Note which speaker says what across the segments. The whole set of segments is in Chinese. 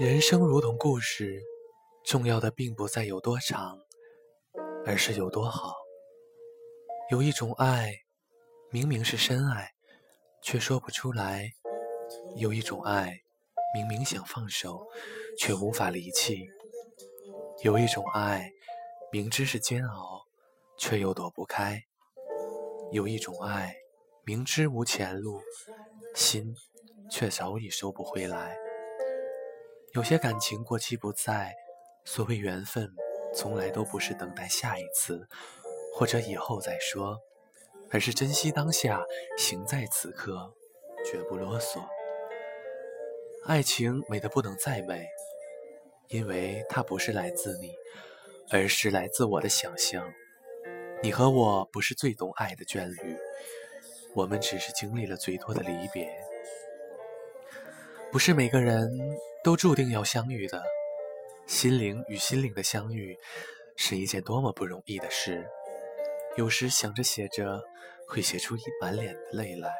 Speaker 1: 人生如同故事，重要的并不在有多长，而是有多好。有一种爱，明明是深爱，却说不出来；有一种爱，明明想放手，却无法离弃；有一种爱，明知是煎熬，却又躲不开；有一种爱，明知无前路，心却早已收不回来。有些感情过期不再，所谓缘分，从来都不是等待下一次，或者以后再说，而是珍惜当下，行在此刻，绝不啰嗦。爱情美得不能再美，因为它不是来自你，而是来自我的想象。你和我不是最懂爱的眷侣，我们只是经历了最多的离别。不是每个人都注定要相遇的，心灵与心灵的相遇是一件多么不容易的事。有时想着写着，会写出一满脸的泪来。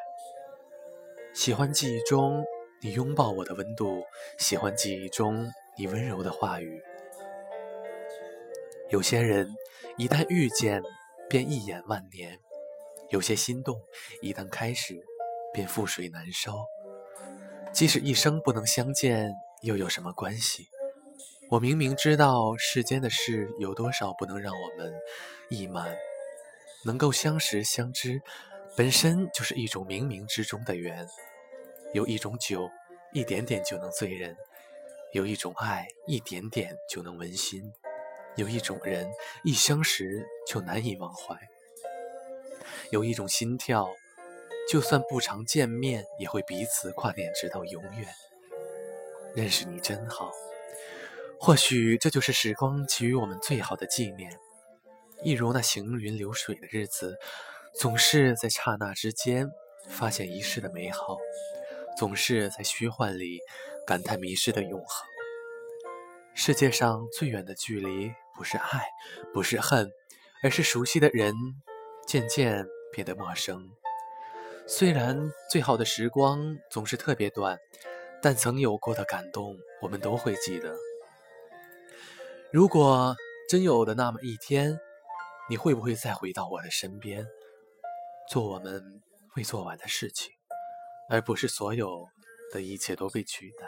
Speaker 1: 喜欢记忆中你拥抱我的温度，喜欢记忆中你温柔的话语。有些人一旦遇见，便一眼万年；有些心动一旦开始，便覆水难收。即使一生不能相见，又有什么关系？我明明知道世间的事有多少不能让我们意满，能够相识相知，本身就是一种冥冥之中的缘。有一种酒，一点点就能醉人；有一种爱，一点点就能温馨；有一种人，一相识就难以忘怀；有一种心跳。就算不常见面，也会彼此挂念直到永远。认识你真好，或许这就是时光给予我们最好的纪念。一如那行云流水的日子，总是在刹那之间发现一世的美好，总是在虚幻里感叹迷失的永恒。世界上最远的距离，不是爱，不是恨，而是熟悉的人渐渐变得陌生。虽然最好的时光总是特别短，但曾有过的感动，我们都会记得。如果真有的那么一天，你会不会再回到我的身边，做我们未做完的事情，而不是所有的一切都被取代？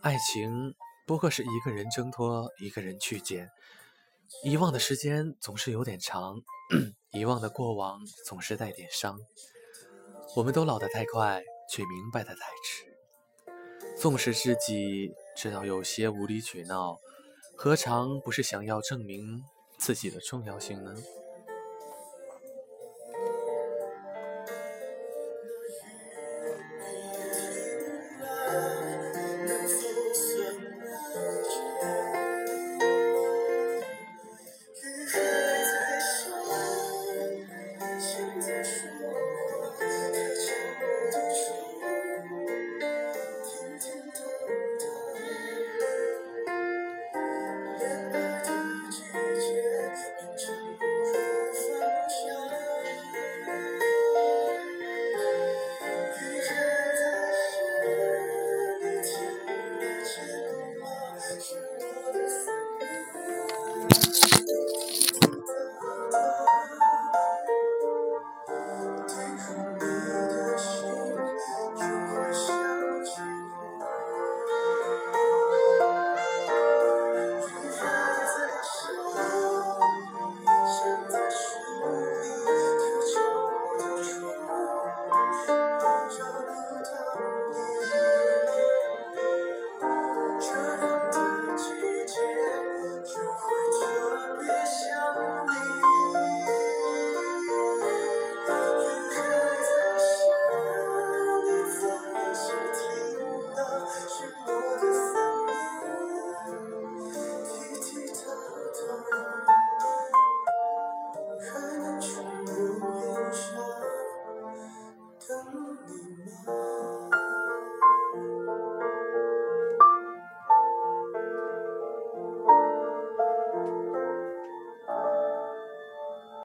Speaker 1: 爱情不过是一个人挣脱，一个人去捡。遗忘的时间总是有点长，遗忘的过往总是带点伤。我们都老得太快，却明白的太迟。纵使自己知道有些无理取闹，何尝不是想要证明自己的重要性呢？我的。